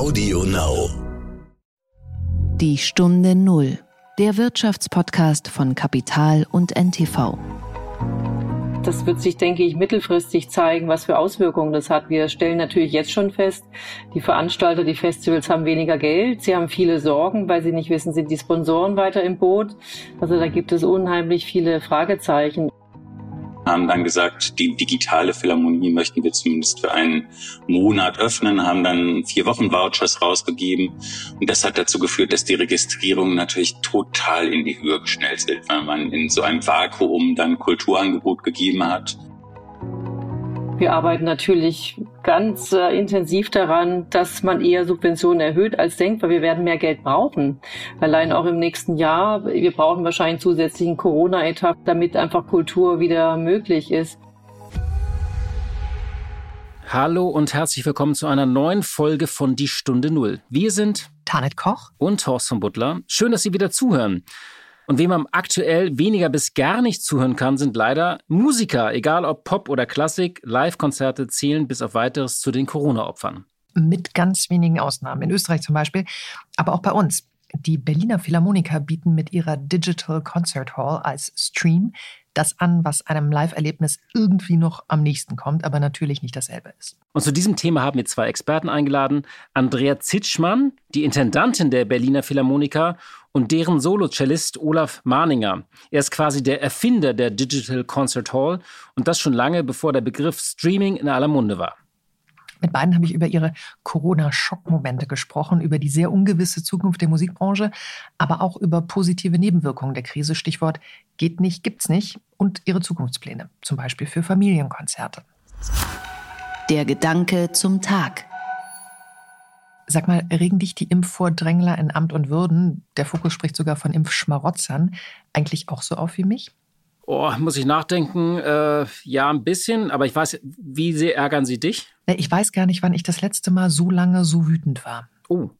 Audio Now. Die Stunde Null. Der Wirtschaftspodcast von Kapital und NTV. Das wird sich, denke ich, mittelfristig zeigen, was für Auswirkungen das hat. Wir stellen natürlich jetzt schon fest, die Veranstalter, die Festivals haben weniger Geld. Sie haben viele Sorgen, weil sie nicht wissen, sind die Sponsoren weiter im Boot. Also da gibt es unheimlich viele Fragezeichen haben dann gesagt, die digitale Philharmonie möchten wir zumindest für einen Monat öffnen, haben dann vier Wochen Vouchers rausgegeben. Und das hat dazu geführt, dass die Registrierungen natürlich total in die Höhe geschnellt sind, weil man in so einem Vakuum dann Kulturangebot gegeben hat. Wir arbeiten natürlich ganz äh, intensiv daran, dass man eher Subventionen erhöht als denkt, weil wir werden mehr Geld brauchen. Allein auch im nächsten Jahr. Wir brauchen wahrscheinlich zusätzlichen Corona-Etat, damit einfach Kultur wieder möglich ist. Hallo und herzlich willkommen zu einer neuen Folge von Die Stunde Null. Wir sind Tanet Koch und Thorsten Butler. Schön, dass Sie wieder zuhören. Und wem man aktuell weniger bis gar nicht zuhören kann, sind leider Musiker, egal ob Pop oder Klassik. Live-Konzerte zählen bis auf weiteres zu den Corona-Opfern. Mit ganz wenigen Ausnahmen. In Österreich zum Beispiel, aber auch bei uns. Die Berliner Philharmoniker bieten mit ihrer Digital Concert Hall als Stream das an, was einem Live-Erlebnis irgendwie noch am nächsten kommt, aber natürlich nicht dasselbe ist. Und zu diesem Thema haben wir zwei Experten eingeladen. Andrea Zitschmann, die Intendantin der Berliner Philharmoniker und deren Solocellist Olaf Mahninger. Er ist quasi der Erfinder der Digital Concert Hall und das schon lange bevor der Begriff Streaming in aller Munde war. Mit beiden habe ich über ihre Corona-Schockmomente gesprochen, über die sehr ungewisse Zukunft der Musikbranche, aber auch über positive Nebenwirkungen der Krise. Stichwort geht nicht, gibt's nicht und ihre Zukunftspläne, zum Beispiel für Familienkonzerte. Der Gedanke zum Tag. Sag mal, regen dich die Impfvordrängler in Amt und Würden, der Fokus spricht sogar von Impfschmarotzern, eigentlich auch so auf wie mich? Oh, muss ich nachdenken. Äh, ja, ein bisschen, aber ich weiß, wie sehr ärgern sie dich? Ich weiß gar nicht, wann ich das letzte Mal so lange so wütend war. Oh,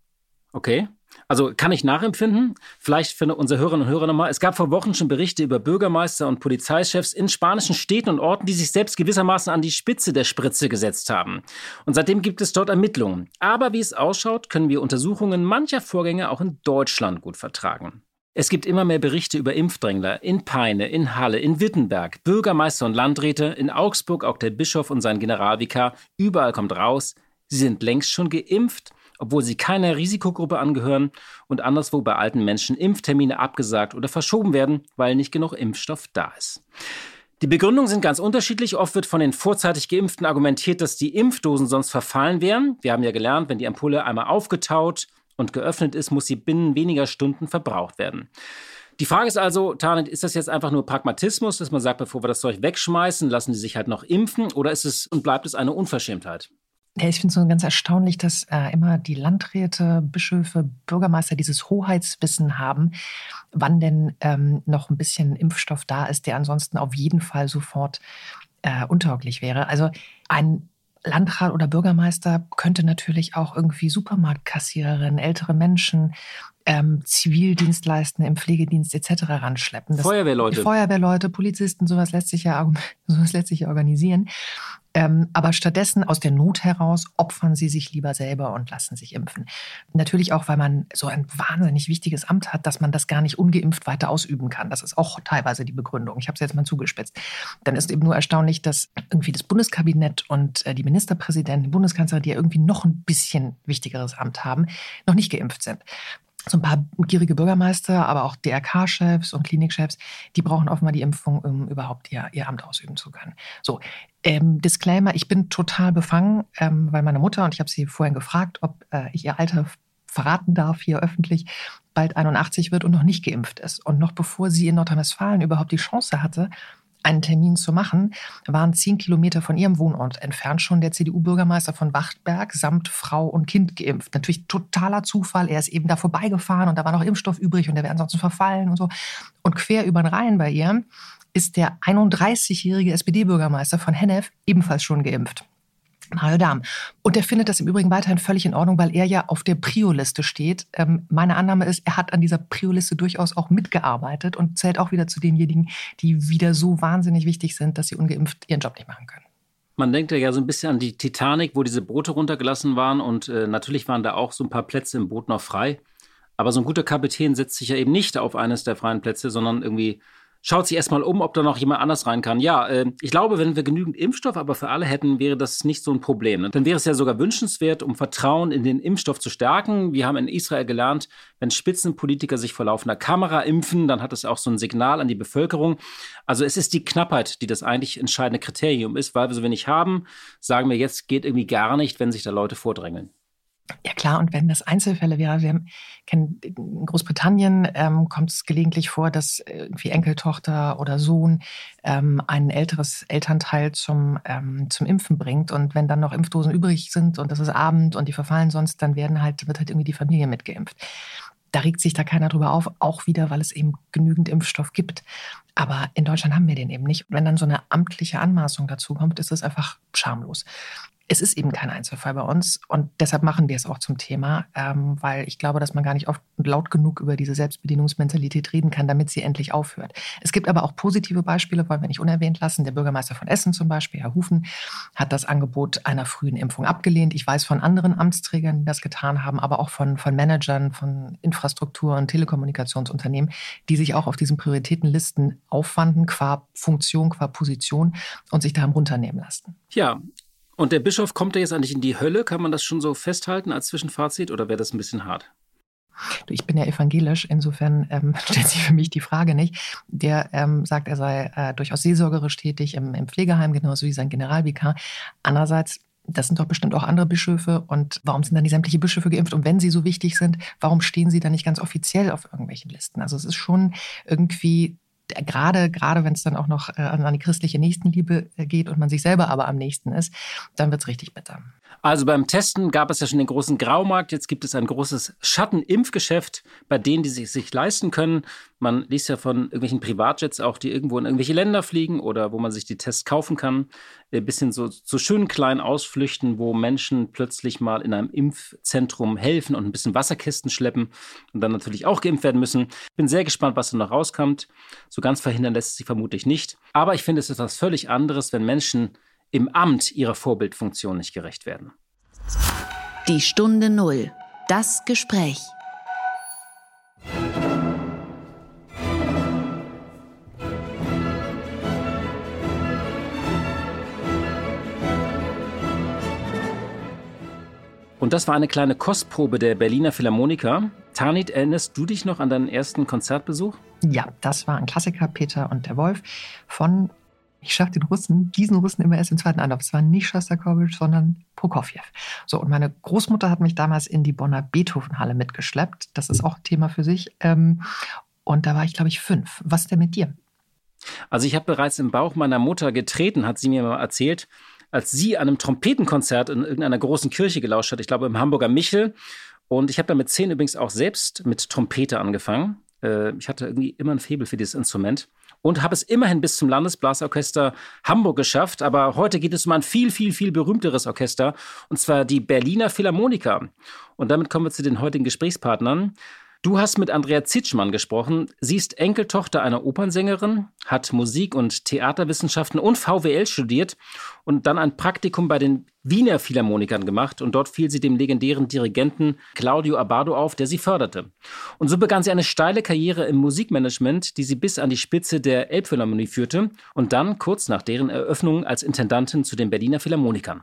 okay. Also kann ich nachempfinden? Vielleicht für unsere Hörerinnen und Hörer nochmal. Es gab vor Wochen schon Berichte über Bürgermeister und Polizeichefs in spanischen Städten und Orten, die sich selbst gewissermaßen an die Spitze der Spritze gesetzt haben. Und seitdem gibt es dort Ermittlungen. Aber wie es ausschaut, können wir Untersuchungen mancher Vorgänge auch in Deutschland gut vertragen. Es gibt immer mehr Berichte über Impfdrängler in Peine, in Halle, in Wittenberg, Bürgermeister und Landräte, in Augsburg auch der Bischof und sein Generalvikar. Überall kommt raus, sie sind längst schon geimpft obwohl sie keiner Risikogruppe angehören und anderswo bei alten Menschen Impftermine abgesagt oder verschoben werden, weil nicht genug Impfstoff da ist. Die Begründungen sind ganz unterschiedlich. Oft wird von den vorzeitig Geimpften argumentiert, dass die Impfdosen sonst verfallen wären. Wir haben ja gelernt, wenn die Ampulle einmal aufgetaut und geöffnet ist, muss sie binnen weniger Stunden verbraucht werden. Die Frage ist also, Tarnet, ist das jetzt einfach nur Pragmatismus, dass man sagt, bevor wir das Zeug wegschmeißen, lassen die sich halt noch impfen oder ist es und bleibt es eine Unverschämtheit? Ja, ich finde es ganz erstaunlich, dass äh, immer die Landräte, Bischöfe, Bürgermeister dieses Hoheitswissen haben, wann denn ähm, noch ein bisschen Impfstoff da ist, der ansonsten auf jeden Fall sofort äh, untauglich wäre. Also ein Landrat oder Bürgermeister könnte natürlich auch irgendwie Supermarktkassiererin, ältere Menschen, ähm, Zivildienstleistende im Pflegedienst etc. ranschleppen. Das, Feuerwehrleute. Feuerwehrleute, Polizisten, sowas lässt sich ja, sowas lässt sich ja organisieren. Ähm, aber stattdessen aus der Not heraus opfern sie sich lieber selber und lassen sich impfen. Natürlich auch, weil man so ein wahnsinnig wichtiges Amt hat, dass man das gar nicht ungeimpft weiter ausüben kann. Das ist auch teilweise die Begründung. Ich habe es jetzt mal zugespitzt. Dann ist eben nur erstaunlich, dass irgendwie das Bundeskabinett und äh, die Ministerpräsidenten, die Bundeskanzlerin, die ja irgendwie noch ein bisschen wichtigeres Amt haben, noch nicht geimpft sind so ein paar gierige Bürgermeister, aber auch DRK-Chefs und Klinikchefs, die brauchen offenbar die Impfung, um überhaupt ihr, ihr Amt ausüben zu können. So, ähm, Disclaimer, ich bin total befangen, ähm, weil meine Mutter, und ich habe sie vorhin gefragt, ob äh, ich ihr Alter verraten darf hier öffentlich, bald 81 wird und noch nicht geimpft ist. Und noch bevor sie in Nordrhein-Westfalen überhaupt die Chance hatte, einen Termin zu machen, waren zehn Kilometer von ihrem Wohnort entfernt schon der CDU-Bürgermeister von Wachtberg samt Frau und Kind geimpft. Natürlich totaler Zufall. Er ist eben da vorbeigefahren und da war noch Impfstoff übrig und der wäre ansonsten verfallen und so. Und quer über den Rhein bei ihr ist der 31-jährige SPD-Bürgermeister von Hennef ebenfalls schon geimpft. Mario Dahm. Und er findet das im Übrigen weiterhin völlig in Ordnung, weil er ja auf der Prio-Liste steht. Ähm, meine Annahme ist, er hat an dieser Prio-Liste durchaus auch mitgearbeitet und zählt auch wieder zu denjenigen, die wieder so wahnsinnig wichtig sind, dass sie ungeimpft ihren Job nicht machen können. Man denkt ja so ein bisschen an die Titanic, wo diese Boote runtergelassen waren und äh, natürlich waren da auch so ein paar Plätze im Boot noch frei. Aber so ein guter Kapitän setzt sich ja eben nicht auf eines der freien Plätze, sondern irgendwie schaut sich erstmal um, ob da noch jemand anders rein kann. Ja, äh, ich glaube, wenn wir genügend Impfstoff aber für alle hätten, wäre das nicht so ein Problem. Ne? Dann wäre es ja sogar wünschenswert, um Vertrauen in den Impfstoff zu stärken. Wir haben in Israel gelernt, wenn Spitzenpolitiker sich vor laufender Kamera impfen, dann hat es auch so ein Signal an die Bevölkerung. Also es ist die Knappheit, die das eigentlich entscheidende Kriterium ist, weil wir so wenig haben, sagen wir jetzt geht irgendwie gar nicht, wenn sich da Leute vordrängeln. Ja klar, und wenn das Einzelfälle wäre, wir kennen in Großbritannien ähm, kommt es gelegentlich vor, dass irgendwie Enkeltochter oder Sohn ähm, ein älteres Elternteil zum, ähm, zum Impfen bringt. Und wenn dann noch Impfdosen übrig sind und das ist Abend und die verfallen sonst, dann werden halt, wird halt irgendwie die Familie mitgeimpft. Da regt sich da keiner drüber auf, auch wieder, weil es eben genügend Impfstoff gibt. Aber in Deutschland haben wir den eben nicht. Wenn dann so eine amtliche Anmaßung dazu kommt, ist es einfach schamlos es ist eben kein Einzelfall bei uns und deshalb machen wir es auch zum Thema, ähm, weil ich glaube, dass man gar nicht oft laut genug über diese Selbstbedienungsmentalität reden kann, damit sie endlich aufhört. Es gibt aber auch positive Beispiele, wollen wir nicht unerwähnt lassen. Der Bürgermeister von Essen zum Beispiel, Herr Hufen, hat das Angebot einer frühen Impfung abgelehnt. Ich weiß von anderen Amtsträgern, die das getan haben, aber auch von, von Managern, von Infrastruktur- und Telekommunikationsunternehmen, die sich auch auf diesen Prioritätenlisten aufwanden, qua Funktion, qua Position und sich da runternehmen lassen. Ja, und der Bischof kommt ja jetzt eigentlich in die Hölle? Kann man das schon so festhalten als Zwischenfazit oder wäre das ein bisschen hart? Ich bin ja evangelisch, insofern ähm, stellt sich für mich die Frage nicht. Der ähm, sagt, er sei äh, durchaus seelsorgerisch tätig im, im Pflegeheim, genauso wie sein Generalvikar. Andererseits das sind doch bestimmt auch andere Bischöfe. Und warum sind dann die sämtliche Bischöfe geimpft? Und wenn sie so wichtig sind, warum stehen sie dann nicht ganz offiziell auf irgendwelchen Listen? Also es ist schon irgendwie gerade, gerade wenn es dann auch noch äh, an die christliche Nächstenliebe äh, geht und man sich selber aber am nächsten ist, dann wird es richtig bitter. Also beim Testen gab es ja schon den großen Graumarkt, jetzt gibt es ein großes Schattenimpfgeschäft bei denen, die sich, sich leisten können. Man liest ja von irgendwelchen Privatjets auch, die irgendwo in irgendwelche Länder fliegen oder wo man sich die Tests kaufen kann. Ein bisschen so, so schönen kleinen Ausflüchten, wo Menschen plötzlich mal in einem Impfzentrum helfen und ein bisschen Wasserkisten schleppen und dann natürlich auch geimpft werden müssen. Bin sehr gespannt, was da noch rauskommt. So ganz verhindern lässt es sich vermutlich nicht. Aber ich finde, es ist etwas völlig anderes, wenn Menschen im Amt ihrer Vorbildfunktion nicht gerecht werden. Die Stunde Null. Das Gespräch. Und das war eine kleine Kostprobe der Berliner Philharmoniker. Tanit, erinnerst du dich noch an deinen ersten Konzertbesuch? Ja, das war ein Klassiker, Peter und der Wolf, von ich schaffe den Russen, diesen Russen immer erst im zweiten Anlauf. Es war nicht Schostakowitsch, sondern Prokofjew. So, und meine Großmutter hat mich damals in die Bonner Beethovenhalle mitgeschleppt. Das ist auch Thema für sich. Ähm, und da war ich, glaube ich, fünf. Was denn mit dir? Also ich habe bereits im Bauch meiner Mutter getreten, hat sie mir mal erzählt, als sie an einem Trompetenkonzert in irgendeiner großen Kirche gelauscht hat. Ich glaube im Hamburger Michel. Und ich habe da mit zehn übrigens auch selbst mit Trompete angefangen. Äh, ich hatte irgendwie immer ein Faible für dieses Instrument und habe es immerhin bis zum Landesblasorchester Hamburg geschafft. Aber heute geht es um ein viel, viel, viel berühmteres Orchester, und zwar die Berliner Philharmoniker. Und damit kommen wir zu den heutigen Gesprächspartnern. Du hast mit Andrea Zitschmann gesprochen. Sie ist Enkeltochter einer Opernsängerin, hat Musik- und Theaterwissenschaften und VWL studiert und dann ein Praktikum bei den Wiener Philharmonikern gemacht und dort fiel sie dem legendären Dirigenten Claudio Abbado auf, der sie förderte. Und so begann sie eine steile Karriere im Musikmanagement, die sie bis an die Spitze der Elbphilharmonie führte und dann kurz nach deren Eröffnung als Intendantin zu den Berliner Philharmonikern.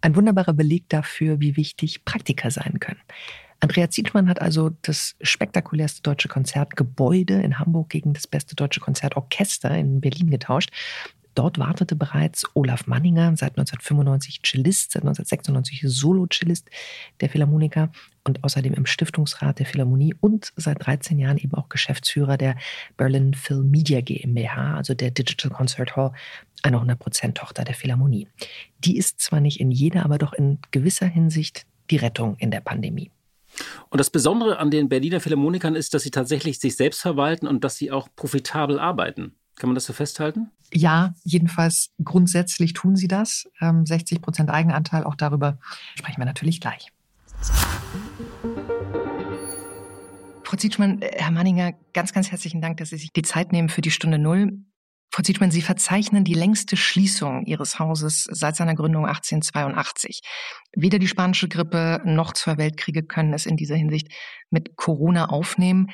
Ein wunderbarer Beleg dafür, wie wichtig Praktiker sein können. Andrea Zietmann hat also das spektakulärste deutsche Konzertgebäude in Hamburg gegen das beste deutsche Konzertorchester in Berlin getauscht. Dort wartete bereits Olaf Manninger, seit 1995 Cellist, seit 1996 Solo-Cellist der Philharmoniker und außerdem im Stiftungsrat der Philharmonie und seit 13 Jahren eben auch Geschäftsführer der Berlin Film Media GmbH, also der Digital Concert Hall, eine 100% Tochter der Philharmonie. Die ist zwar nicht in jeder, aber doch in gewisser Hinsicht die Rettung in der Pandemie. Und das Besondere an den Berliner Philharmonikern ist, dass sie tatsächlich sich selbst verwalten und dass sie auch profitabel arbeiten. Kann man das so festhalten? Ja, jedenfalls grundsätzlich tun sie das. 60 ähm, Prozent Eigenanteil, auch darüber sprechen wir natürlich gleich. Frau Zietschmann, Herr Manninger, ganz, ganz herzlichen Dank, dass Sie sich die Zeit nehmen für die Stunde Null. Frau Zietmann, Sie verzeichnen die längste Schließung Ihres Hauses seit seiner Gründung 1882. Weder die spanische Grippe noch zwei Weltkriege können es in dieser Hinsicht mit Corona aufnehmen.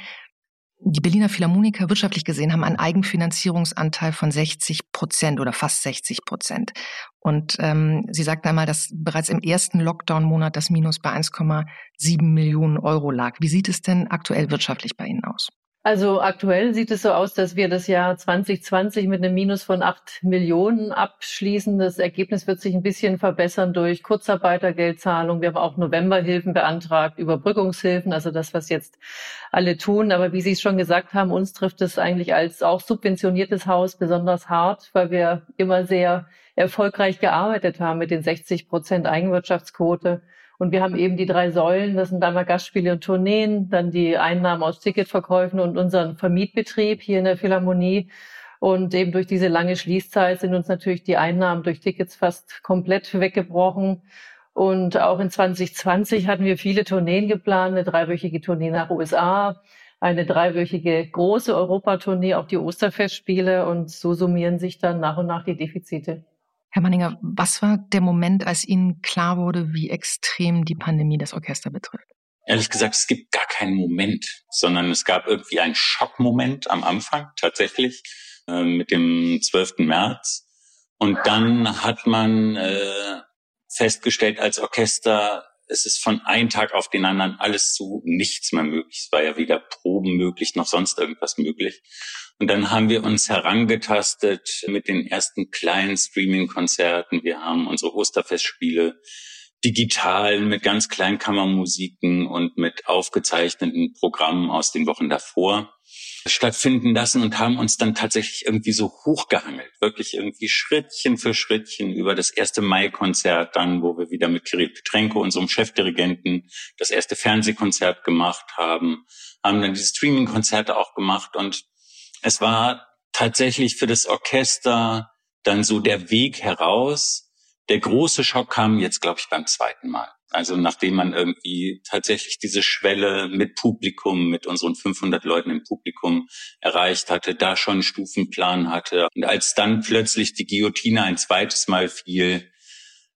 Die Berliner Philharmoniker wirtschaftlich gesehen haben einen Eigenfinanzierungsanteil von 60 Prozent oder fast 60 Prozent. Und ähm, Sie sagten einmal, dass bereits im ersten Lockdown-Monat das Minus bei 1,7 Millionen Euro lag. Wie sieht es denn aktuell wirtschaftlich bei Ihnen aus? Also aktuell sieht es so aus, dass wir das Jahr 2020 mit einem Minus von acht Millionen abschließen. Das Ergebnis wird sich ein bisschen verbessern durch Kurzarbeitergeldzahlung. Wir haben auch Novemberhilfen beantragt, Überbrückungshilfen, also das, was jetzt alle tun. Aber wie Sie es schon gesagt haben, uns trifft es eigentlich als auch subventioniertes Haus besonders hart, weil wir immer sehr erfolgreich gearbeitet haben mit den 60 Prozent Eigenwirtschaftsquote. Und wir haben eben die drei Säulen, das sind einmal Gastspiele und Tourneen, dann die Einnahmen aus Ticketverkäufen und unseren Vermietbetrieb hier in der Philharmonie. Und eben durch diese lange Schließzeit sind uns natürlich die Einnahmen durch Tickets fast komplett weggebrochen. Und auch in 2020 hatten wir viele Tourneen geplant, eine dreiwöchige Tournee nach USA, eine dreiwöchige große Europatournee, auch die Osterfestspiele. Und so summieren sich dann nach und nach die Defizite. Herr Manninger, was war der Moment, als Ihnen klar wurde, wie extrem die Pandemie das Orchester betrifft? Ehrlich gesagt, es gibt gar keinen Moment, sondern es gab irgendwie einen Schockmoment am Anfang tatsächlich äh, mit dem 12. März. Und dann hat man äh, festgestellt als Orchester, es ist von einem Tag auf den anderen alles zu nichts mehr möglich. Es war ja weder Proben möglich noch sonst irgendwas möglich. Und dann haben wir uns herangetastet mit den ersten kleinen Streaming-Konzerten. Wir haben unsere Osterfestspiele digital mit ganz kleinen Kammermusiken und mit aufgezeichneten Programmen aus den Wochen davor stattfinden lassen und haben uns dann tatsächlich irgendwie so hochgehangelt, wirklich irgendwie Schrittchen für Schrittchen über das erste Mai-Konzert dann, wo wir wieder mit Kirill Petrenko, unserem Chefdirigenten, das erste Fernsehkonzert gemacht haben, haben dann die Streaming-Konzerte auch gemacht und es war tatsächlich für das Orchester dann so der Weg heraus. Der große Schock kam jetzt, glaube ich, beim zweiten Mal. Also nachdem man irgendwie tatsächlich diese Schwelle mit Publikum, mit unseren 500 Leuten im Publikum erreicht hatte, da schon einen Stufenplan hatte. Und als dann plötzlich die Guillotine ein zweites Mal fiel,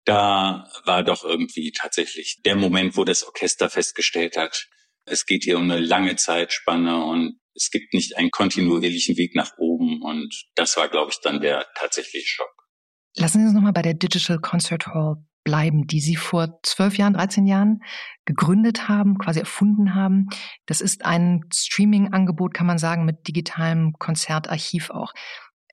da war doch irgendwie tatsächlich der Moment, wo das Orchester festgestellt hat, es geht hier um eine lange Zeitspanne und es gibt nicht einen kontinuierlichen Weg nach oben. Und das war, glaube ich, dann der tatsächliche Schock. Lassen Sie uns nochmal bei der Digital Concert Hall bleiben, die Sie vor zwölf Jahren, 13 Jahren gegründet haben, quasi erfunden haben. Das ist ein Streaming-Angebot, kann man sagen, mit digitalem Konzertarchiv auch.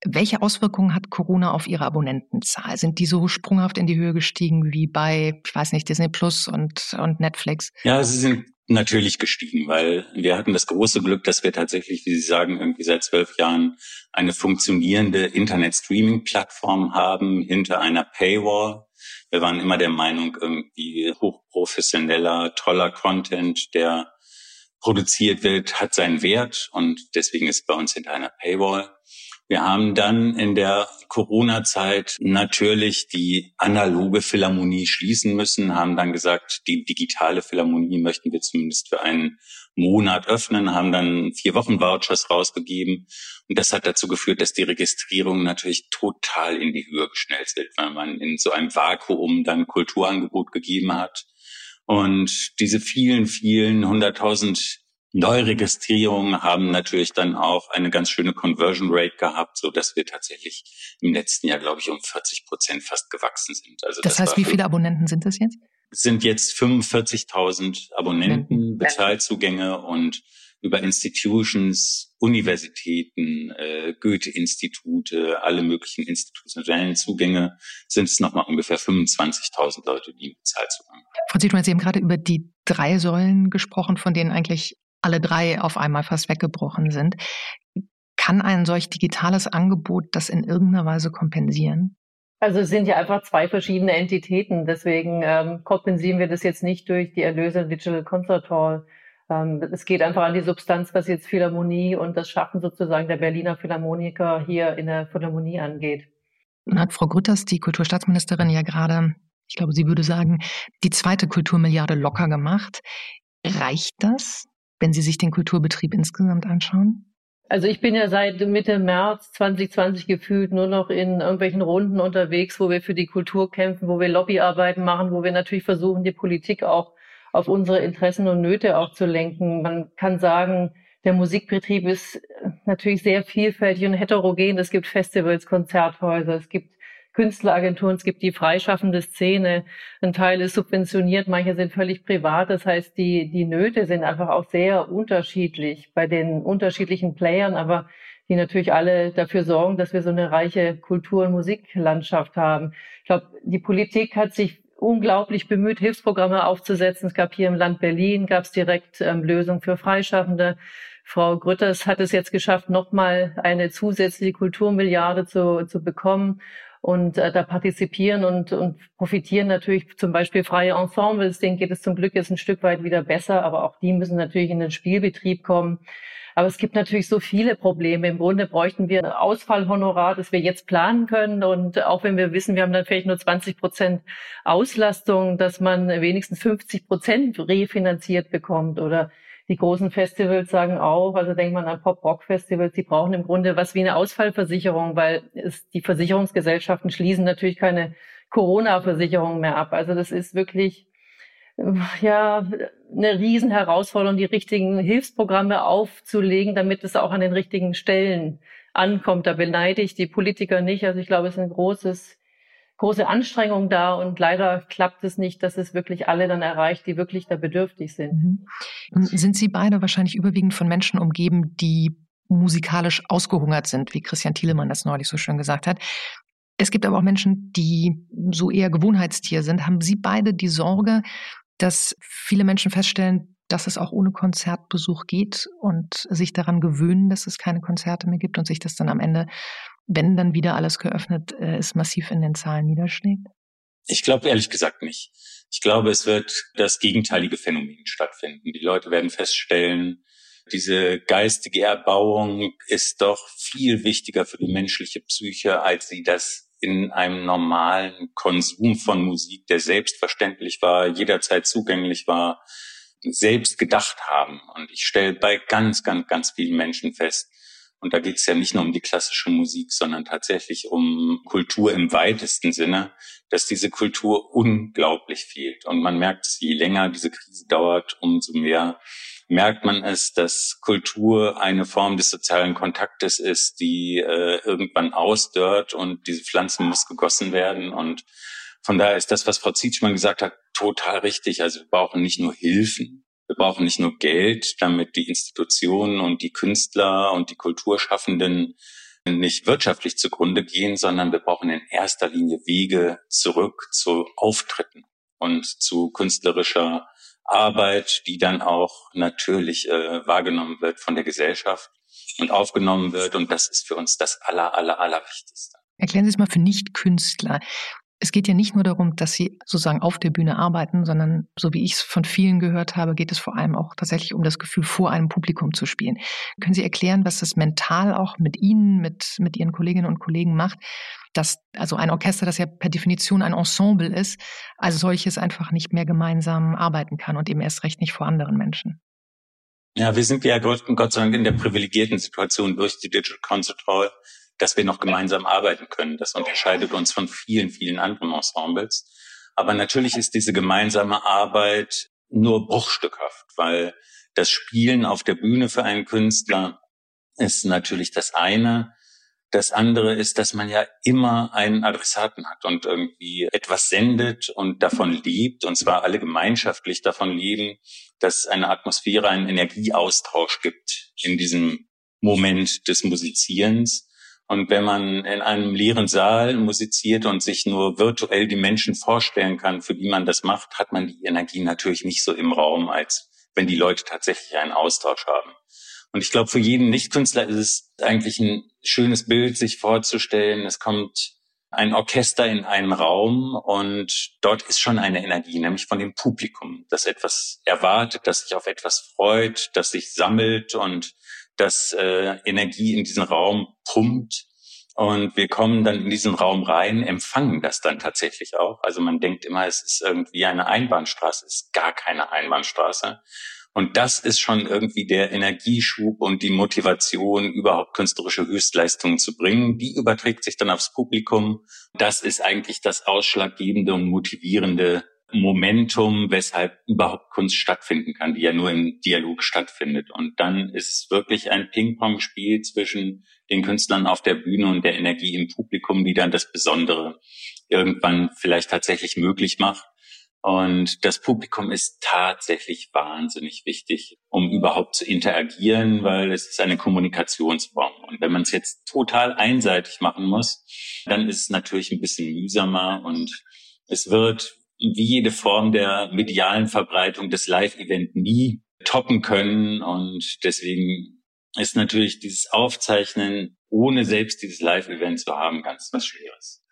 Welche Auswirkungen hat Corona auf Ihre Abonnentenzahl? Sind die so sprunghaft in die Höhe gestiegen wie bei, ich weiß nicht, Disney Plus und, und Netflix? Ja, sie sind natürlich gestiegen, weil wir hatten das große Glück, dass wir tatsächlich, wie Sie sagen, irgendwie seit zwölf Jahren eine funktionierende Internet-Streaming-Plattform haben hinter einer Paywall. Wir waren immer der Meinung, irgendwie hochprofessioneller, toller Content, der produziert wird, hat seinen Wert und deswegen ist bei uns hinter einer Paywall. Wir haben dann in der Corona-Zeit natürlich die analoge Philharmonie schließen müssen, haben dann gesagt, die digitale Philharmonie möchten wir zumindest für einen Monat öffnen, haben dann vier Wochen Vouchers rausgegeben. Und das hat dazu geführt, dass die Registrierungen natürlich total in die Höhe geschnellt sind, weil man in so einem Vakuum dann Kulturangebot gegeben hat. Und diese vielen, vielen hunderttausend Neuregistrierungen haben natürlich dann auch eine ganz schöne Conversion Rate gehabt, so dass wir tatsächlich im letzten Jahr, glaube ich, um 40 Prozent fast gewachsen sind. Also das, das heißt, wie viele Abonnenten sind das jetzt? Sind jetzt 45.000 Abonnenten, Bezahlzugänge und über Institutions, Universitäten, äh, Goethe-Institute, alle möglichen institutionellen Zugänge sind es nochmal ungefähr 25.000 Leute, die Bezahlzugang haben. Frau Zietmann, Sie haben gerade über die drei Säulen gesprochen, von denen eigentlich alle drei auf einmal fast weggebrochen sind. Kann ein solch digitales Angebot das in irgendeiner Weise kompensieren? Also es sind ja einfach zwei verschiedene Entitäten. Deswegen ähm, kompensieren wir das jetzt nicht durch die Erlöse Digital Concert Hall. Ähm, es geht einfach an die Substanz, was jetzt Philharmonie und das Schaffen sozusagen der Berliner Philharmoniker hier in der Philharmonie angeht. Nun hat Frau Grütters, die Kulturstaatsministerin, ja gerade, ich glaube, sie würde sagen, die zweite Kulturmilliarde locker gemacht. Reicht das? Wenn Sie sich den Kulturbetrieb insgesamt anschauen? Also ich bin ja seit Mitte März 2020 gefühlt nur noch in irgendwelchen Runden unterwegs, wo wir für die Kultur kämpfen, wo wir Lobbyarbeiten machen, wo wir natürlich versuchen, die Politik auch auf unsere Interessen und Nöte auch zu lenken. Man kann sagen, der Musikbetrieb ist natürlich sehr vielfältig und heterogen. Es gibt Festivals, Konzerthäuser, es gibt Künstleragenturen, es gibt die freischaffende Szene. Ein Teil ist subventioniert, manche sind völlig privat. Das heißt, die, die Nöte sind einfach auch sehr unterschiedlich bei den unterschiedlichen Playern, aber die natürlich alle dafür sorgen, dass wir so eine reiche Kultur- und Musiklandschaft haben. Ich glaube, die Politik hat sich unglaublich bemüht, Hilfsprogramme aufzusetzen. Es gab hier im Land Berlin, gab es direkt ähm, Lösungen für Freischaffende. Frau Grütters hat es jetzt geschafft, nochmal eine zusätzliche Kulturmilliarde zu, zu bekommen und äh, da partizipieren und, und profitieren natürlich zum Beispiel freie Ensembles. Denen geht es zum Glück jetzt ein Stück weit wieder besser, aber auch die müssen natürlich in den Spielbetrieb kommen. Aber es gibt natürlich so viele Probleme. Im Grunde bräuchten wir ein Ausfallhonorar, das wir jetzt planen können. Und auch wenn wir wissen, wir haben dann vielleicht nur 20 Prozent Auslastung, dass man wenigstens 50 Prozent refinanziert bekommt oder die großen Festivals sagen auch, also denkt man an Pop-Rock-Festivals, die brauchen im Grunde was wie eine Ausfallversicherung, weil es, die Versicherungsgesellschaften schließen natürlich keine Corona-Versicherung mehr ab. Also das ist wirklich ja eine Riesenherausforderung, die richtigen Hilfsprogramme aufzulegen, damit es auch an den richtigen Stellen ankommt. Da beneide ich die Politiker nicht. Also ich glaube, es ist ein großes große Anstrengung da und leider klappt es nicht, dass es wirklich alle dann erreicht, die wirklich da bedürftig sind. Mhm. Sind Sie beide wahrscheinlich überwiegend von Menschen umgeben, die musikalisch ausgehungert sind, wie Christian Thielemann das neulich so schön gesagt hat. Es gibt aber auch Menschen, die so eher Gewohnheitstier sind. Haben Sie beide die Sorge, dass viele Menschen feststellen, dass es auch ohne Konzertbesuch geht und sich daran gewöhnen, dass es keine Konzerte mehr gibt und sich das dann am Ende wenn dann wieder alles geöffnet äh, ist, massiv in den Zahlen niederschlägt? Ich glaube ehrlich gesagt nicht. Ich glaube, es wird das gegenteilige Phänomen stattfinden. Die Leute werden feststellen, diese geistige Erbauung ist doch viel wichtiger für die menschliche Psyche, als sie das in einem normalen Konsum von Musik, der selbstverständlich war, jederzeit zugänglich war, selbst gedacht haben. Und ich stelle bei ganz, ganz, ganz vielen Menschen fest, und da geht es ja nicht nur um die klassische Musik, sondern tatsächlich um Kultur im weitesten Sinne, dass diese Kultur unglaublich fehlt. Und man merkt je länger diese Krise dauert, umso mehr merkt man es, dass Kultur eine Form des sozialen Kontaktes ist, die äh, irgendwann ausdörrt und diese Pflanzen muss gegossen werden. Und von daher ist das, was Frau Zietschmann gesagt hat, total richtig. Also wir brauchen nicht nur Hilfen, wir brauchen nicht nur Geld, damit die Institutionen und die Künstler und die Kulturschaffenden nicht wirtschaftlich zugrunde gehen, sondern wir brauchen in erster Linie Wege zurück zu Auftritten und zu künstlerischer Arbeit, die dann auch natürlich äh, wahrgenommen wird von der Gesellschaft und aufgenommen wird. Und das ist für uns das aller, aller, aller Wichtigste. Erklären Sie es mal für Nicht-Künstler es geht ja nicht nur darum, dass sie sozusagen auf der Bühne arbeiten, sondern so wie ich es von vielen gehört habe, geht es vor allem auch tatsächlich um das Gefühl, vor einem Publikum zu spielen. Können Sie erklären, was das mental auch mit Ihnen, mit, mit Ihren Kolleginnen und Kollegen macht, dass also ein Orchester, das ja per Definition ein Ensemble ist, als solches einfach nicht mehr gemeinsam arbeiten kann und eben erst recht nicht vor anderen Menschen? Ja, wir sind ja Gott, Gott sei Dank in der privilegierten Situation durch die Digital Concert Hall, dass wir noch gemeinsam arbeiten können. Das unterscheidet uns von vielen, vielen anderen Ensembles. Aber natürlich ist diese gemeinsame Arbeit nur bruchstückhaft, weil das Spielen auf der Bühne für einen Künstler ist natürlich das eine. Das andere ist, dass man ja immer einen Adressaten hat und irgendwie etwas sendet und davon lebt, und zwar alle gemeinschaftlich davon leben, dass eine Atmosphäre, einen Energieaustausch gibt in diesem Moment des Musizierens. Und wenn man in einem leeren Saal musiziert und sich nur virtuell die Menschen vorstellen kann, für die man das macht, hat man die Energie natürlich nicht so im Raum, als wenn die Leute tatsächlich einen Austausch haben. Und ich glaube, für jeden Nichtkünstler ist es eigentlich ein schönes Bild, sich vorzustellen, es kommt ein Orchester in einen Raum und dort ist schon eine Energie, nämlich von dem Publikum, das etwas erwartet, das sich auf etwas freut, das sich sammelt und das äh, Energie in diesen Raum pumpt. Und wir kommen dann in diesen Raum rein, empfangen das dann tatsächlich auch. Also man denkt immer, es ist irgendwie eine Einbahnstraße, es ist gar keine Einbahnstraße. Und das ist schon irgendwie der Energieschub und die Motivation, überhaupt künstlerische Höchstleistungen zu bringen. Die überträgt sich dann aufs Publikum. Das ist eigentlich das ausschlaggebende und motivierende Momentum, weshalb überhaupt Kunst stattfinden kann, die ja nur im Dialog stattfindet. Und dann ist es wirklich ein Ping-Pong-Spiel zwischen den Künstlern auf der Bühne und der Energie im Publikum, die dann das Besondere irgendwann vielleicht tatsächlich möglich macht. Und das Publikum ist tatsächlich wahnsinnig wichtig, um überhaupt zu interagieren, weil es ist eine Kommunikationsform. Und wenn man es jetzt total einseitig machen muss, dann ist es natürlich ein bisschen mühsamer und es wird wie jede Form der medialen Verbreitung des Live-Event nie toppen können. Und deswegen ist natürlich dieses Aufzeichnen, ohne selbst dieses Live-Event zu haben, ganz was Schweres.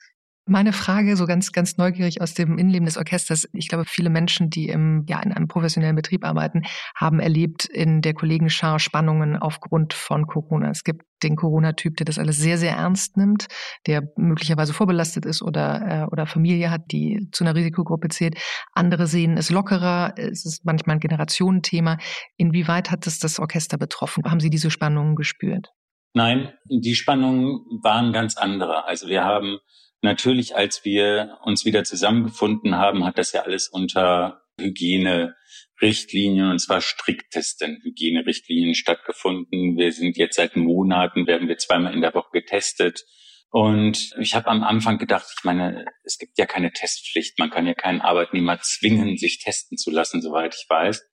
Meine Frage, so ganz, ganz neugierig aus dem Innenleben des Orchesters. Ich glaube, viele Menschen, die im, ja, in einem professionellen Betrieb arbeiten, haben erlebt in der Kollegenschar Spannungen aufgrund von Corona. Es gibt den Corona-Typ, der das alles sehr, sehr ernst nimmt, der möglicherweise vorbelastet ist oder, äh, oder Familie hat, die zu einer Risikogruppe zählt. Andere sehen es lockerer. Es ist manchmal ein Generationenthema. Inwieweit hat es das Orchester betroffen? Haben Sie diese Spannungen gespürt? Nein, die Spannungen waren ganz andere. Also wir haben Natürlich, als wir uns wieder zusammengefunden haben, hat das ja alles unter Hygienerichtlinien und zwar striktesten Hygienerichtlinien stattgefunden. Wir sind jetzt seit Monaten, werden wir zweimal in der Woche getestet. Und ich habe am Anfang gedacht, ich meine, es gibt ja keine Testpflicht. Man kann ja keinen Arbeitnehmer zwingen, sich testen zu lassen, soweit ich weiß.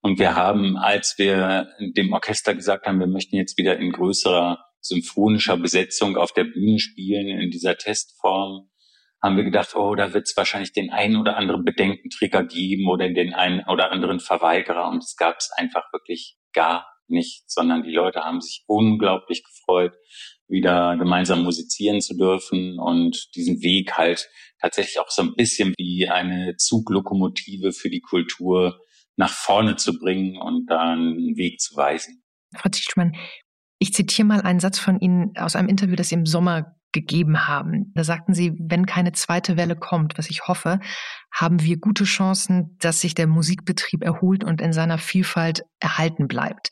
Und wir haben, als wir dem Orchester gesagt haben, wir möchten jetzt wieder in größerer symphonischer Besetzung auf der Bühne spielen in dieser Testform, haben wir gedacht, oh, da wird es wahrscheinlich den einen oder anderen Bedenkenträger geben oder den einen oder anderen Verweigerer. Und es gab es einfach wirklich gar nicht, sondern die Leute haben sich unglaublich gefreut, wieder gemeinsam musizieren zu dürfen und diesen Weg halt tatsächlich auch so ein bisschen wie eine Zuglokomotive für die Kultur nach vorne zu bringen und da einen Weg zu weisen. Frau Zichtmann, ich zitiere mal einen Satz von Ihnen aus einem Interview, das Sie im Sommer gegeben haben. Da sagten Sie, wenn keine zweite Welle kommt, was ich hoffe, haben wir gute Chancen, dass sich der Musikbetrieb erholt und in seiner Vielfalt erhalten bleibt.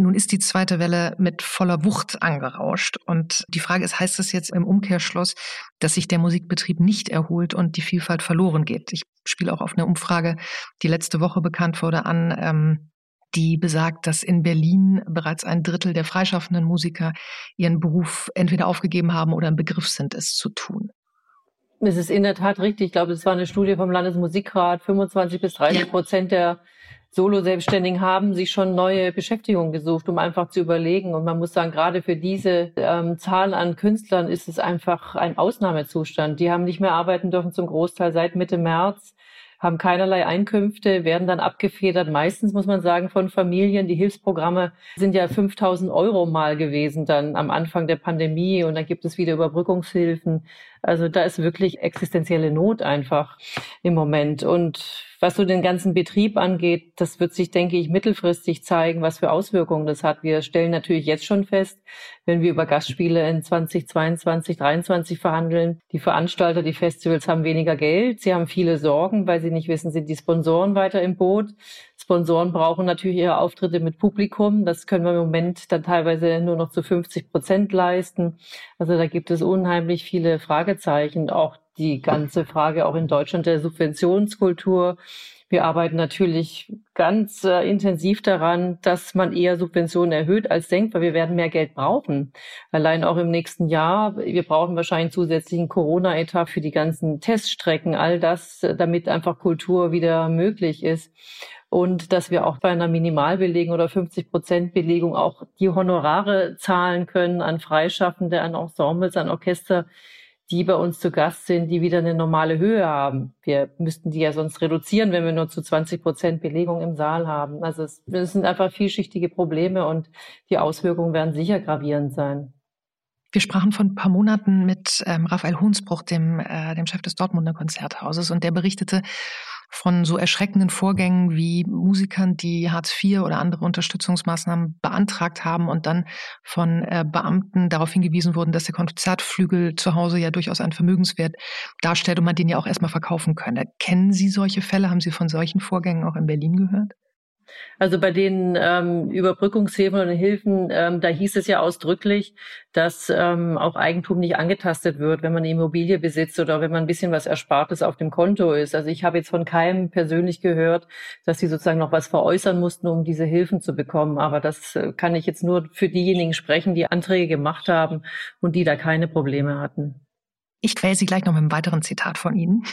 Nun ist die zweite Welle mit voller Wucht angerauscht. Und die Frage ist, heißt das jetzt im Umkehrschluss, dass sich der Musikbetrieb nicht erholt und die Vielfalt verloren geht? Ich spiele auch auf eine Umfrage, die letzte Woche bekannt wurde, an, ähm, die besagt, dass in Berlin bereits ein Drittel der freischaffenden Musiker ihren Beruf entweder aufgegeben haben oder im Begriff sind, es zu tun. Es ist in der Tat richtig. Ich glaube, es war eine Studie vom Landesmusikrat. 25 bis 30 Prozent der Solo-Selbstständigen haben sich schon neue Beschäftigung gesucht, um einfach zu überlegen. Und man muss sagen, gerade für diese ähm, Zahl an Künstlern ist es einfach ein Ausnahmezustand. Die haben nicht mehr arbeiten dürfen zum Großteil seit Mitte März haben keinerlei Einkünfte, werden dann abgefedert. Meistens muss man sagen von Familien. Die Hilfsprogramme sind ja 5000 Euro mal gewesen dann am Anfang der Pandemie und dann gibt es wieder Überbrückungshilfen. Also da ist wirklich existenzielle Not einfach im Moment. Und was so den ganzen Betrieb angeht, das wird sich, denke ich, mittelfristig zeigen, was für Auswirkungen das hat. Wir stellen natürlich jetzt schon fest, wenn wir über Gastspiele in 2022, 2023 verhandeln, die Veranstalter, die Festivals haben weniger Geld. Sie haben viele Sorgen, weil sie nicht wissen, sind die Sponsoren weiter im Boot. Sponsoren brauchen natürlich ihre Auftritte mit Publikum. Das können wir im Moment dann teilweise nur noch zu 50 Prozent leisten. Also da gibt es unheimlich viele Fragezeichen. Auch die ganze Frage auch in Deutschland der Subventionskultur. Wir arbeiten natürlich ganz äh, intensiv daran, dass man eher Subventionen erhöht als denkt, weil wir werden mehr Geld brauchen. Allein auch im nächsten Jahr. Wir brauchen wahrscheinlich zusätzlichen Corona-Etat für die ganzen Teststrecken, all das, äh, damit einfach Kultur wieder möglich ist und dass wir auch bei einer Minimalbelegung oder 50 Prozent Belegung auch die Honorare zahlen können an Freischaffende, an Ensembles, an Orchester, die bei uns zu Gast sind, die wieder eine normale Höhe haben. Wir müssten die ja sonst reduzieren, wenn wir nur zu 20 Prozent Belegung im Saal haben. Also es, es sind einfach vielschichtige Probleme und die Auswirkungen werden sicher gravierend sein. Wir sprachen vor ein paar Monaten mit ähm, Raphael Hunsbruch, dem, äh, dem Chef des Dortmunder Konzerthauses, und der berichtete von so erschreckenden Vorgängen wie Musikern, die Hartz IV oder andere Unterstützungsmaßnahmen beantragt haben und dann von äh, Beamten darauf hingewiesen wurden, dass der Konzertflügel zu Hause ja durchaus einen Vermögenswert darstellt und man den ja auch erstmal verkaufen könne. Kennen Sie solche Fälle? Haben Sie von solchen Vorgängen auch in Berlin gehört? Also bei den ähm, Überbrückungshilfen und Hilfen, ähm, da hieß es ja ausdrücklich, dass ähm, auch Eigentum nicht angetastet wird, wenn man eine Immobilie besitzt oder wenn man ein bisschen was Erspartes auf dem Konto ist. Also ich habe jetzt von keinem persönlich gehört, dass sie sozusagen noch was veräußern mussten, um diese Hilfen zu bekommen. Aber das äh, kann ich jetzt nur für diejenigen sprechen, die Anträge gemacht haben und die da keine Probleme hatten. Ich quäle Sie gleich noch mit einem weiteren Zitat von Ihnen.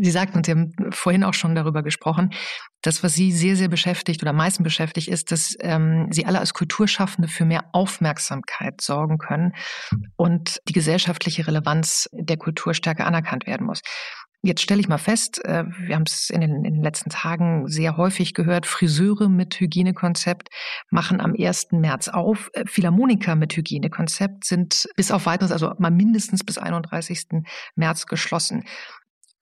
Sie sagten, und Sie haben vorhin auch schon darüber gesprochen, das, was Sie sehr, sehr beschäftigt oder am meisten beschäftigt, ist, dass ähm, Sie alle als Kulturschaffende für mehr Aufmerksamkeit sorgen können und die gesellschaftliche Relevanz der Kultur stärker anerkannt werden muss. Jetzt stelle ich mal fest, äh, wir haben es in den, in den letzten Tagen sehr häufig gehört, Friseure mit Hygienekonzept machen am 1. März auf. Äh, Philharmoniker mit Hygienekonzept sind bis auf weiteres, also mal mindestens bis 31. März geschlossen.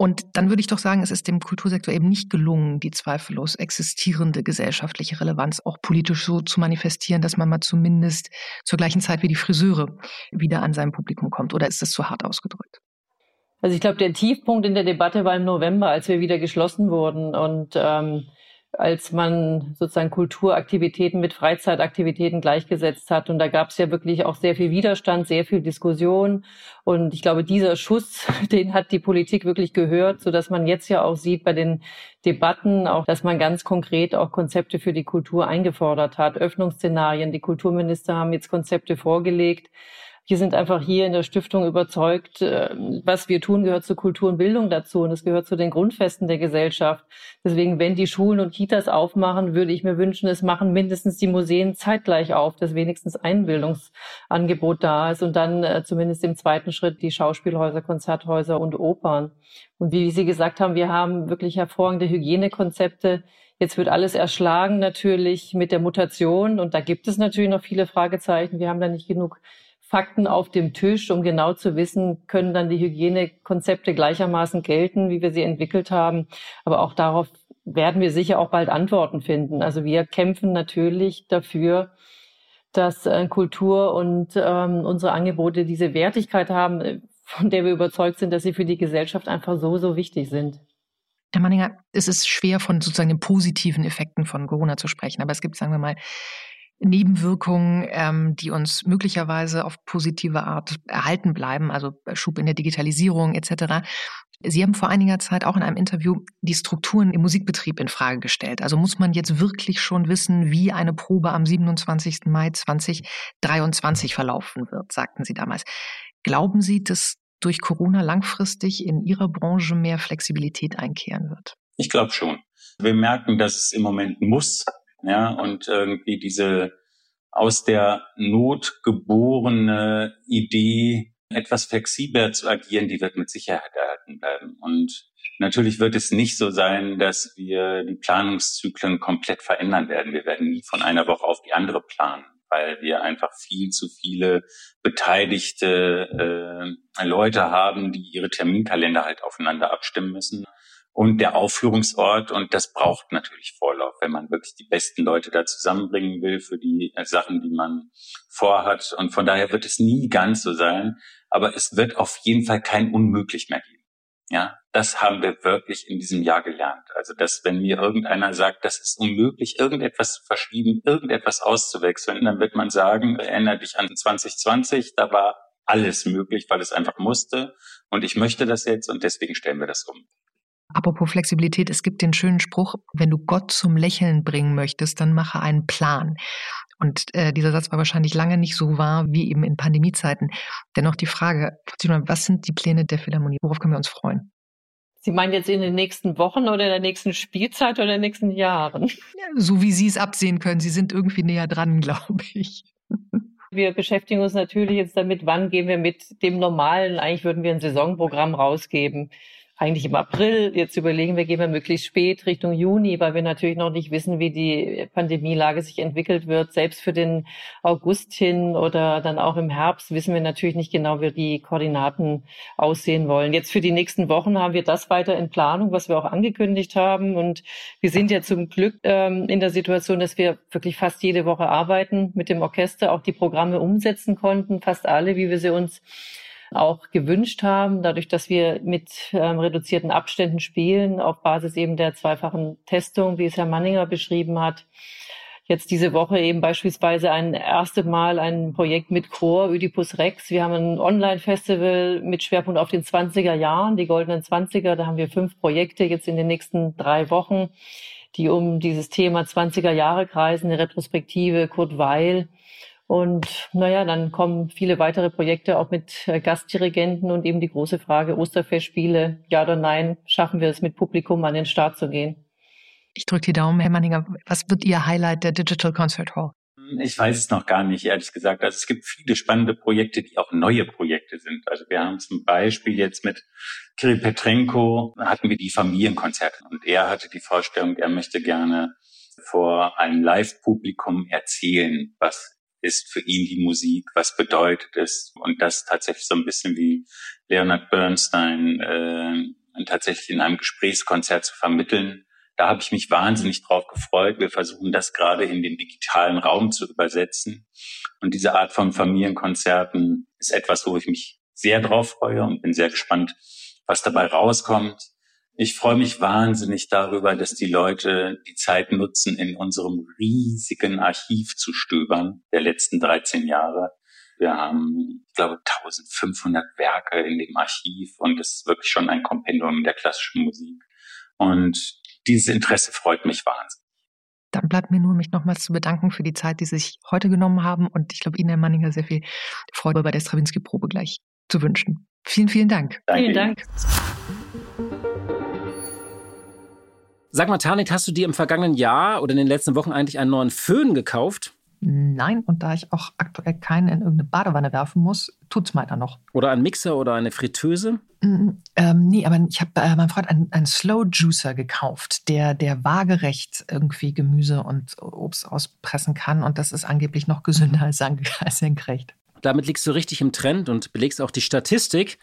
Und dann würde ich doch sagen, es ist dem Kultursektor eben nicht gelungen, die zweifellos existierende gesellschaftliche Relevanz auch politisch so zu manifestieren, dass man mal zumindest zur gleichen Zeit wie die Friseure wieder an sein Publikum kommt. Oder ist das zu hart ausgedrückt? Also ich glaube, der Tiefpunkt in der Debatte war im November, als wir wieder geschlossen wurden und ähm, als man sozusagen Kulturaktivitäten mit Freizeitaktivitäten gleichgesetzt hat. Und da gab es ja wirklich auch sehr viel Widerstand, sehr viel Diskussion. Und ich glaube, dieser Schuss, den hat die Politik wirklich gehört, so dass man jetzt ja auch sieht bei den Debatten, auch dass man ganz konkret auch Konzepte für die Kultur eingefordert hat, Öffnungsszenarien. Die Kulturminister haben jetzt Konzepte vorgelegt wir sind einfach hier in der Stiftung überzeugt, äh, was wir tun, gehört zur Kultur und Bildung dazu und es gehört zu den Grundfesten der Gesellschaft. Deswegen, wenn die Schulen und Kitas aufmachen, würde ich mir wünschen, es machen mindestens die Museen zeitgleich auf, dass wenigstens ein Bildungsangebot da ist und dann äh, zumindest im zweiten Schritt die Schauspielhäuser, Konzerthäuser und Opern. Und wie Sie gesagt haben, wir haben wirklich hervorragende Hygienekonzepte. Jetzt wird alles erschlagen natürlich mit der Mutation und da gibt es natürlich noch viele Fragezeichen. Wir haben da nicht genug Fakten auf dem Tisch, um genau zu wissen, können dann die Hygienekonzepte gleichermaßen gelten, wie wir sie entwickelt haben. Aber auch darauf werden wir sicher auch bald Antworten finden. Also wir kämpfen natürlich dafür, dass äh, Kultur und ähm, unsere Angebote diese Wertigkeit haben, von der wir überzeugt sind, dass sie für die Gesellschaft einfach so, so wichtig sind. Herr Manninger, es ist schwer von sozusagen den positiven Effekten von Corona zu sprechen, aber es gibt, sagen wir mal, Nebenwirkungen, ähm, die uns möglicherweise auf positive Art erhalten bleiben, also Schub in der Digitalisierung etc. Sie haben vor einiger Zeit auch in einem Interview die Strukturen im Musikbetrieb in Frage gestellt. Also muss man jetzt wirklich schon wissen, wie eine Probe am 27. Mai 2023 verlaufen wird, sagten Sie damals. Glauben Sie, dass durch Corona langfristig in Ihrer Branche mehr Flexibilität einkehren wird? Ich glaube schon. Wir merken, dass es im Moment muss ja, und irgendwie diese aus der Not geborene Idee, etwas flexibler zu agieren, die wird mit Sicherheit erhalten bleiben. Und natürlich wird es nicht so sein, dass wir die Planungszyklen komplett verändern werden. Wir werden nie von einer Woche auf die andere planen, weil wir einfach viel zu viele beteiligte äh, Leute haben, die ihre Terminkalender halt aufeinander abstimmen müssen und der Aufführungsort. Und das braucht natürlich Vorlauf, wenn man wirklich die besten Leute da zusammenbringen will für die äh, Sachen, die man vorhat. Und von daher wird es nie ganz so sein. Aber es wird auf jeden Fall kein Unmöglich mehr geben. Ja, das haben wir wirklich in diesem Jahr gelernt. Also, dass wenn mir irgendeiner sagt, das ist unmöglich, irgendetwas zu verschieben, irgendetwas auszuwechseln, dann wird man sagen, erinnere dich an 2020, da war alles möglich, weil es einfach musste. Und ich möchte das jetzt und deswegen stellen wir das um. Apropos Flexibilität, es gibt den schönen Spruch, wenn du Gott zum Lächeln bringen möchtest, dann mache einen Plan. Und äh, dieser Satz war wahrscheinlich lange nicht so wahr wie eben in Pandemiezeiten. Dennoch die Frage, was sind die Pläne der Philharmonie? Worauf können wir uns freuen? Sie meinen jetzt in den nächsten Wochen oder in der nächsten Spielzeit oder in den nächsten Jahren? So wie Sie es absehen können. Sie sind irgendwie näher dran, glaube ich. Wir beschäftigen uns natürlich jetzt damit, wann gehen wir mit dem normalen, eigentlich würden wir ein Saisonprogramm rausgeben eigentlich im April. Jetzt überlegen wir, gehen wir möglichst spät Richtung Juni, weil wir natürlich noch nicht wissen, wie die Pandemielage sich entwickelt wird. Selbst für den August hin oder dann auch im Herbst wissen wir natürlich nicht genau, wie die Koordinaten aussehen wollen. Jetzt für die nächsten Wochen haben wir das weiter in Planung, was wir auch angekündigt haben. Und wir sind ja zum Glück ähm, in der Situation, dass wir wirklich fast jede Woche arbeiten mit dem Orchester, auch die Programme umsetzen konnten, fast alle, wie wir sie uns auch gewünscht haben, dadurch, dass wir mit ähm, reduzierten Abständen spielen, auf Basis eben der zweifachen Testung, wie es Herr Manninger beschrieben hat. Jetzt diese Woche eben beispielsweise ein erstes Mal ein Projekt mit Chor, Oedipus Rex. Wir haben ein Online-Festival mit Schwerpunkt auf den 20er Jahren, die goldenen 20er. Da haben wir fünf Projekte jetzt in den nächsten drei Wochen, die um dieses Thema 20er Jahre kreisen, eine Retrospektive Kurt Weil, und naja, dann kommen viele weitere Projekte auch mit äh, Gastdirigenten und eben die große Frage Osterfestspiele, ja oder nein, schaffen wir es mit Publikum an den Start zu gehen? Ich drücke die Daumen, Herr Manninger. Was wird Ihr Highlight der Digital Concert Hall? Ich weiß es noch gar nicht, ehrlich gesagt. Also es gibt viele spannende Projekte, die auch neue Projekte sind. Also wir haben zum Beispiel jetzt mit Kirill Petrenko hatten wir die Familienkonzerte und er hatte die Vorstellung, er möchte gerne vor einem Live-Publikum erzählen, was ist für ihn die Musik, was bedeutet es und das tatsächlich so ein bisschen wie Leonard Bernstein äh, tatsächlich in einem Gesprächskonzert zu vermitteln. Da habe ich mich wahnsinnig drauf gefreut. Wir versuchen das gerade in den digitalen Raum zu übersetzen. Und diese Art von Familienkonzerten ist etwas, wo ich mich sehr drauf freue und bin sehr gespannt, was dabei rauskommt. Ich freue mich wahnsinnig darüber, dass die Leute die Zeit nutzen, in unserem riesigen Archiv zu stöbern der letzten 13 Jahre. Wir haben, ich glaube, 1500 Werke in dem Archiv und es ist wirklich schon ein Kompendium der klassischen Musik. Und dieses Interesse freut mich wahnsinnig. Dann bleibt mir nur, mich nochmals zu bedanken für die Zeit, die Sie sich heute genommen haben. Und ich glaube, Ihnen, Herr Manninger, sehr viel Freude bei der Stravinsky-Probe gleich zu wünschen. Vielen, vielen Dank. Danke vielen Dank. Sag mal, Tanit, hast du dir im vergangenen Jahr oder in den letzten Wochen eigentlich einen neuen Föhn gekauft? Nein, und da ich auch aktuell keinen in irgendeine Badewanne werfen muss, tut's meiner noch. Oder ein Mixer oder eine Fritteuse? Mm, ähm, nee, aber ich habe äh, meinem Freund einen, einen Slow Juicer gekauft, der, der waagerecht irgendwie Gemüse und Obst auspressen kann. Und das ist angeblich noch gesünder als, als senkrecht. Damit liegst du richtig im Trend und belegst auch die Statistik.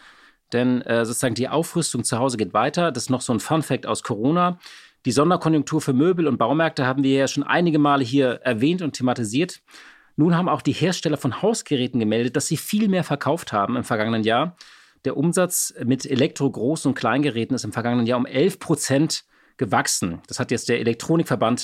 Denn äh, sozusagen die Aufrüstung zu Hause geht weiter. Das ist noch so ein Fun Fact aus Corona. Die Sonderkonjunktur für Möbel und Baumärkte haben wir ja schon einige Male hier erwähnt und thematisiert. Nun haben auch die Hersteller von Hausgeräten gemeldet, dass sie viel mehr verkauft haben im vergangenen Jahr. Der Umsatz mit Elektro-, Groß- und Kleingeräten ist im vergangenen Jahr um 11 Prozent gewachsen. Das hat jetzt der Elektronikverband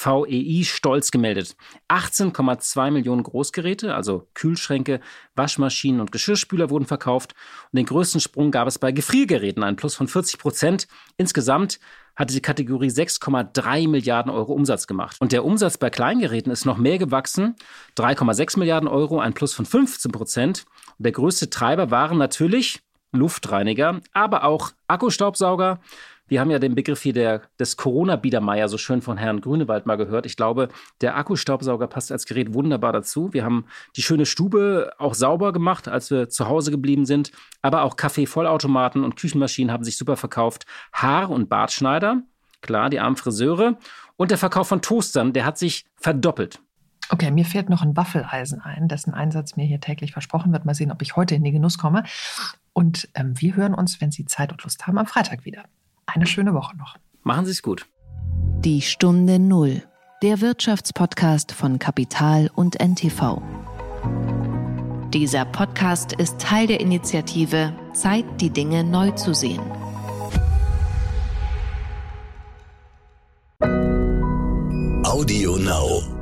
ZVEI stolz gemeldet. 18,2 Millionen Großgeräte, also Kühlschränke, Waschmaschinen und Geschirrspüler wurden verkauft. Und den größten Sprung gab es bei Gefriergeräten, ein Plus von 40 Prozent. Insgesamt hatte die Kategorie 6,3 Milliarden Euro Umsatz gemacht. Und der Umsatz bei Kleingeräten ist noch mehr gewachsen, 3,6 Milliarden Euro, ein Plus von 15 Prozent. Und der größte Treiber waren natürlich Luftreiniger, aber auch Akkustaubsauger, wir haben ja den Begriff hier der, des Corona-Biedermeier so schön von Herrn Grünewald mal gehört. Ich glaube, der Akkustaubsauger passt als Gerät wunderbar dazu. Wir haben die schöne Stube auch sauber gemacht, als wir zu Hause geblieben sind. Aber auch Kaffee-Vollautomaten und Küchenmaschinen haben sich super verkauft. Haar- und Bartschneider, klar, die armen Friseure. Und der Verkauf von Toastern, der hat sich verdoppelt. Okay, mir fehlt noch ein Waffeleisen ein, dessen Einsatz mir hier täglich versprochen wird. Mal sehen, ob ich heute in den Genuss komme. Und ähm, wir hören uns, wenn Sie Zeit und Lust haben, am Freitag wieder eine schöne Woche noch. Machen Sie es gut. Die Stunde Null, der Wirtschaftspodcast von Kapital und NTV. Dieser Podcast ist Teil der Initiative Zeit, die Dinge neu zu sehen. Audio Now.